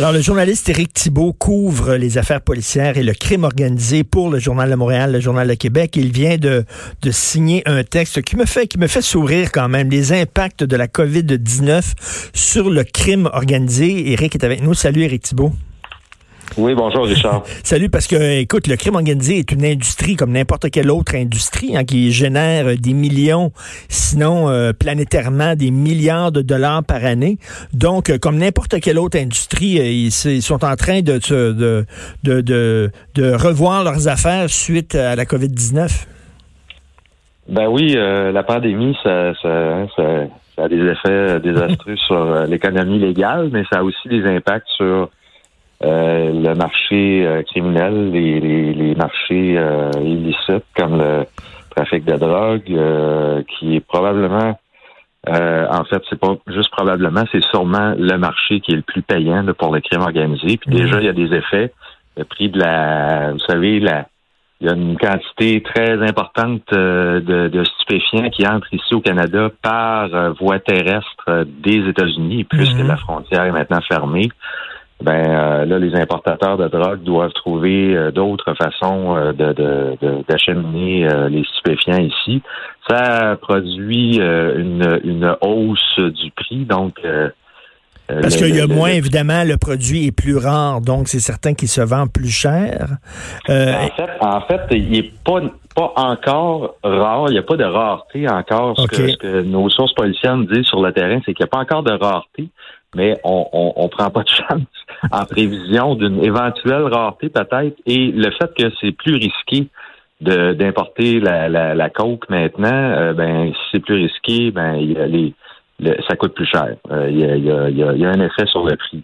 Alors, le journaliste Éric Thibault couvre les affaires policières et le crime organisé pour le Journal de Montréal, le Journal de Québec. Il vient de, signer un texte qui me fait, qui me fait sourire quand même. Les impacts de la COVID-19 sur le crime organisé. Éric est avec nous. Salut, Éric Thibault. Oui, bonjour Richard. Salut, parce que, écoute, le crime organisé est une industrie comme n'importe quelle autre industrie hein, qui génère des millions, sinon euh, planétairement des milliards de dollars par année. Donc, euh, comme n'importe quelle autre industrie, euh, ils, ils, sont en train de, de, de, de, de revoir leurs affaires suite à la COVID-19. Ben oui, euh, la pandémie, ça, ça, ça, ça, a des effets désastreux sur l'économie légale, mais ça a aussi des impacts sur euh, le marché euh, criminel, les, les, les marchés euh, illicites comme le trafic de drogue, qui est probablement, en fait, c'est pas juste probablement, c'est sûrement le marché qui est le plus payant pour le crime organisé. Puis déjà, il y a des effets. Le prix de la, vous savez, la, il y a une quantité très importante de, de, stupéfiants qui entrent ici au Canada par voie terrestre des États-Unis, puisque mm-hmm. la frontière est maintenant fermée ben euh, là, les importateurs de drogue doivent trouver euh, d'autres façons euh, de, d'acheminer les stupéfiants ici. Ça produit une, une hausse du prix, donc parce qu'il y a moins, évidemment, le produit est plus rare, donc c'est certain qu'il se vend plus cher. en, fait, en fait, il n'est pas, pas encore rare, il n'y a pas de rareté encore. Ce, que, ce, que, nos sources policières disent sur le terrain, c'est qu'il n'y a pas encore de rareté mais on, on, prend pas de chance en prévision d'une éventuelle rareté peut-être. Et le fait que c'est plus risqué d'importer la, la, la, coke maintenant, euh, ben si c'est plus risqué, ben y a les, ça coûte plus cher. Euh, il, y a, y a, y a un effet sur le prix.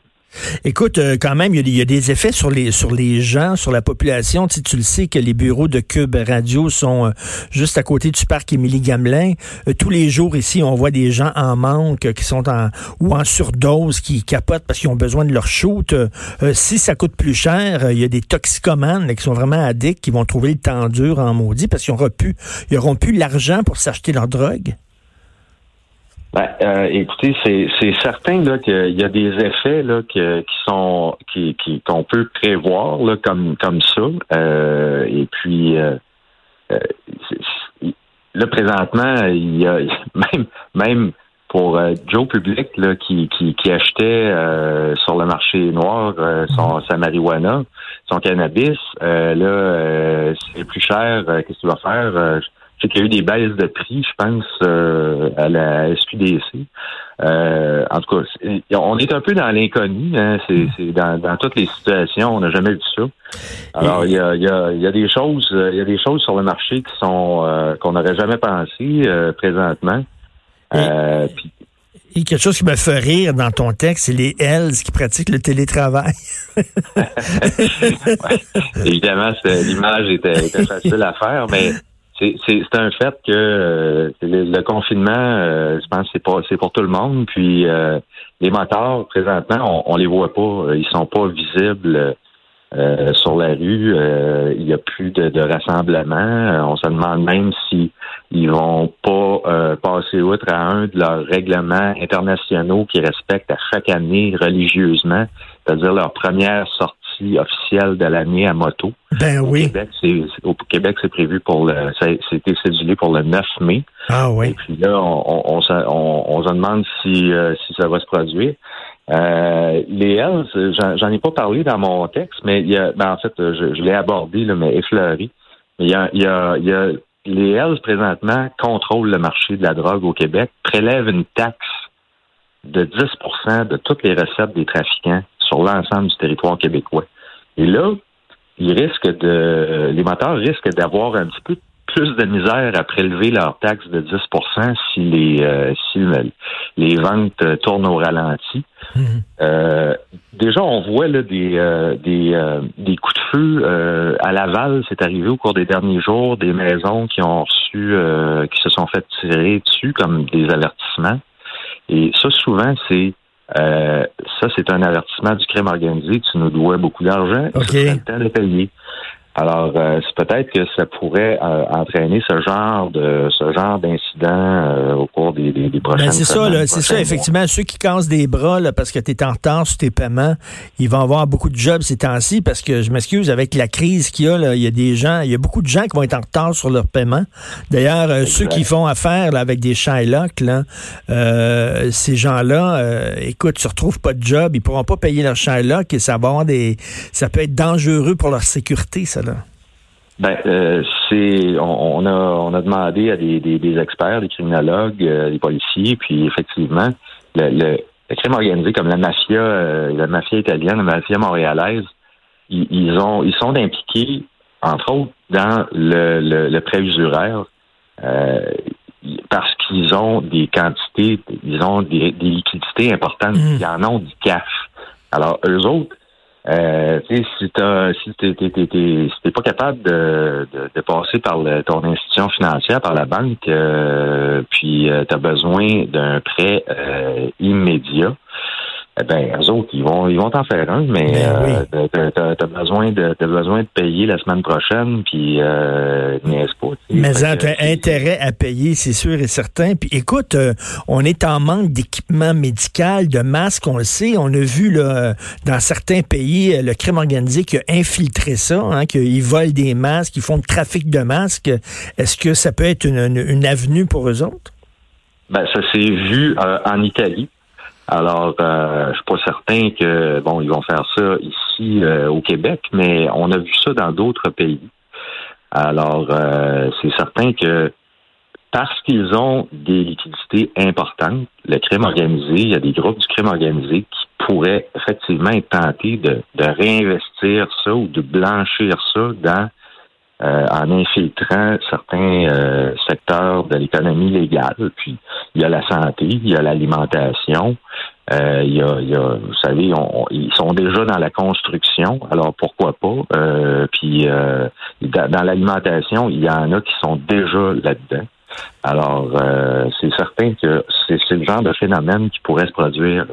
Écoute, euh, quand même, il y, a des effets sur les gens, sur la population. Tu, tu le sais que les bureaux de Cube Radio sont euh, juste à côté du parc Émilie Gamelin. Euh, tous les jours ici, on voit des gens en manque, qui sont en ou en surdose, qui capotent parce qu'ils ont besoin de leur shoot. si ça coûte plus cher, il y a des toxicomanes qui sont vraiment addicts, qui vont trouver le temps dur en maudit parce qu'ils n'auront plus, auront plus l'argent pour s'acheter leur drogue. Ben, euh, écoutez, c'est certain là qu'il y a des effets là qui sont qui qu'on peut prévoir là comme comme ça. Euh, et puis euh, là présentement, il y a même même pour Joe Public là, qui, qui, qui achetait sur le marché noir son, sa marijuana, son cannabis, là c'est plus cher. Qu'est-ce qu'il va faire? C'est qu'il y a eu des baisses de prix, je pense, euh, à la SQDC. Euh, en tout cas, on est un peu dans l'inconnu. Hein, c'est, dans, dans, toutes les situations, on n'a jamais vu ça. Alors, il y a, y, a, y a, des choses, il y a des choses sur le marché qui sont euh, qu'on n'aurait jamais pensé présentement. Puis, et quelque chose qui me fait rire dans ton texte, c'est les Hells qui pratiquent le télétravail. Évidemment, l'image était, était, facile à faire, mais c'est un fait que euh, le, confinement, euh, je pense, c'est c'est pour tout le monde. Puis euh, les moteurs, présentement, on, on les voit pas, ils sont pas visibles sur la rue. il y a plus de, de rassemblement. on se demande même si ils vont pas passer outre à un de leurs règlements internationaux qui respectent à chaque année religieusement, c'est-à-dire leur première sortie officielle de l'année à moto. Ben oui. Au Québec, c'est, au Québec, c'est prévu pour le, c'était cédulé pour le 9 mai. Ah oui. Et puis là, on, on, on, se demande si, euh, si ça va se produire. Euh, les Hells, j'en, ai pas parlé dans mon texte, mais il y a, ben en fait, je, l'ai abordé, là, mais effleuré. Mais il y a, il y a, il y a les Hells présentement contrôlent le marché de la drogue au Québec, prélèvent une taxe de 10% de toutes les recettes des trafiquants sur l'ensemble du territoire québécois. Et là, ils risquent de, les moteurs risquent d'avoir un petit peu plus de misère à prélever leur taxe de 10 si les euh, si les ventes tournent au ralenti. Mhm. Euh, déjà, on voit là, des, euh, des, euh, des coups de feu euh, à Laval. C'est arrivé au cours des derniers jours, des maisons qui ont reçu, qui se sont fait tirer dessus comme des avertissements. Et ça, souvent, c'est ça, c'est un avertissement du crime organisé. Tu nous dois beaucoup d'argent. Okay. le temps de payer. Alors, euh, c'est peut-être que ça pourrait euh, entraîner ce genre de ce genre d'incident euh, au cours des, des, des prochaines ben c'est ça, c'est ça, effectivement. Ceux qui cassent des bras là, parce que tu es en retard sur tes paiements, ils vont avoir beaucoup de jobs ces temps-ci parce que je m'excuse, avec la crise qu'il y a, il y a des gens, il y a beaucoup de gens qui vont être en retard sur leurs paiements. D'ailleurs, ceux qui font affaire là, avec des Shylock, là, ces gens-là, écoute, tu retrouves pas de job, ils pourront pas payer leur Shylock et ça va avoir des. ça peut être dangereux pour leur sécurité, ça. Ben, euh, c'est on, a on a demandé à des, des, experts, des criminologues, euh, des policiers, puis effectivement, le, le, crime organisé comme la mafia, euh, la mafia italienne, la mafia montréalaise, ils, ont ils sont impliqués entre autres dans le, le, le prêt usuraire parce qu'ils ont des quantités, ils ont des, des liquidités importantes, mmh. ils en ont du cash. Alors eux autres euh, si t'as si t'es, pas capable de, de, passer par ton institution financière, par la banque, euh, puis euh, tu as besoin d'un prêt euh, immédiat, eh ben, eux autres, ils vont, ils vont t'en faire un, mais ben euh, t'as, as besoin de, t'as besoin de payer la semaine prochaine, puis euh, n'est-ce pas. Mais t'as intérêt à payer, c'est sûr et certain. Puis écoute, euh, on est en manque d'équipement médical, de masques, on le sait. On a vu là, dans certains pays le crime organisé qui a infiltré ça, hein, qu'ils volent des masques, ils font le trafic de masques. Est-ce que ça peut être une, une, une avenue pour eux autres? Ben, ça s'est vu en Italie. Alors, euh, je suis pas certain que bon, ils vont faire ça ici euh, au Québec, mais on a vu ça dans d'autres pays. Alors, euh, c'est certain que parce qu'ils ont des liquidités importantes, le crime organisé, il y a des groupes du crime organisé qui pourraient effectivement être tentés de, de réinvestir ça ou de blanchir ça dans euh, en infiltrant certains euh, secteurs de l'économie légale. Puis il y a la santé, il y a l'alimentation, euh, y a, y a, vous savez, ils sont déjà dans la construction, alors pourquoi pas? puis dans, l'alimentation, il y en a qui sont déjà là-dedans. Alors c'est certain que c'est le genre de phénomène qui pourrait se produire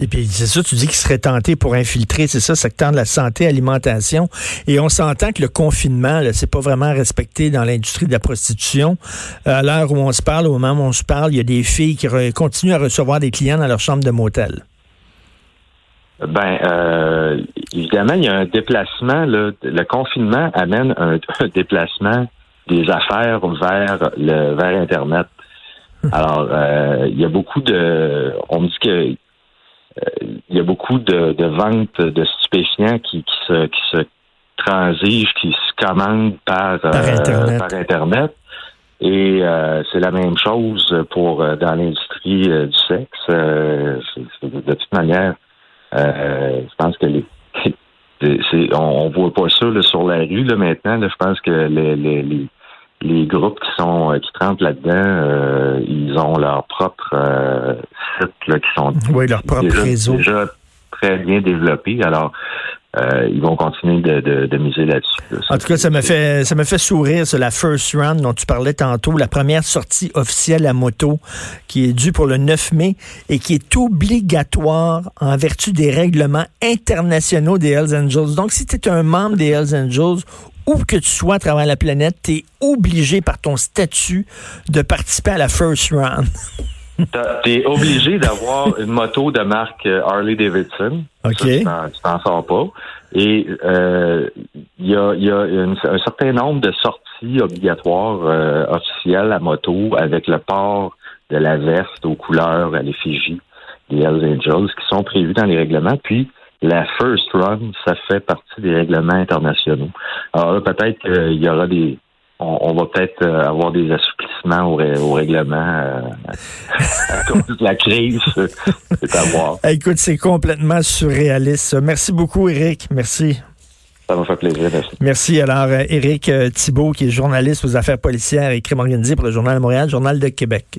et puis, c'est ça, tu dis qu'il serait tenté pour infiltrer, c'est ça, secteur de la santé, alimentation. Et on s'entend que le confinement, là, c'est pas vraiment respecté dans l'industrie de la prostitution. Euh, à l'heure où on se parle, au moment où on se parle, il y a des filles qui continuent à recevoir des clients dans leur chambre de motel. Ben, euh, évidemment, il y a un déplacement. Là, le confinement amène un, déplacement des affaires vers le vers Internet. Hum. Alors, euh, il y a beaucoup de. On me dit que il y a beaucoup de, de ventes de stupéfiants qui, qui, se, qui se transigent, qui se commandent par, par euh, Internet. Et euh, c'est la même chose pour euh, dans l'industrie du sexe. de toute manière, je pense que les, on, on voit pas ça sur la rue là, maintenant. je pense que les, les les groupes qui sont euh, qui trempent là-dedans, euh, ils ont leur propre euh, là, qui sont oui, leur propre déjà, réseau. déjà très bien développés. Alors euh, ils vont continuer de, de, de miser là-dessus. en tout cas, ça me fait ça me fait sourire sur la first run dont tu parlais tantôt, la première sortie officielle à moto qui est due pour le 9 mai et qui est obligatoire en vertu des règlements internationaux des Hells Angels. Donc, si tu es un membre des Hells Angels où que tu sois à travers la planète, tu es obligé par ton statut de participer à la first round. tu es obligé d'avoir une moto de marque euh, Harley Davidson. OK. tu t'en sors pas. Et il euh, y a, y a un certain nombre de sorties obligatoires euh, officielles à moto avec le port de la veste aux couleurs à l'effigie des Hells Angels qui sont prévues dans les règlements. Puis, la first run, ça fait partie des règlements internationaux. Alors là, peut-être qu'il y aura des. On, va peut-être euh, avoir des assouplissements au, au règlement euh, à cause de la crise. C'est à voir. Écoute, c'est complètement surréaliste. Merci beaucoup, Eric. Merci. Ça m'a fait plaisir. Merci. Merci. Alors, euh, Éric Thibault, qui est journaliste aux affaires policières et crimes organisés pour le Journal de Montréal, Journal de Québec.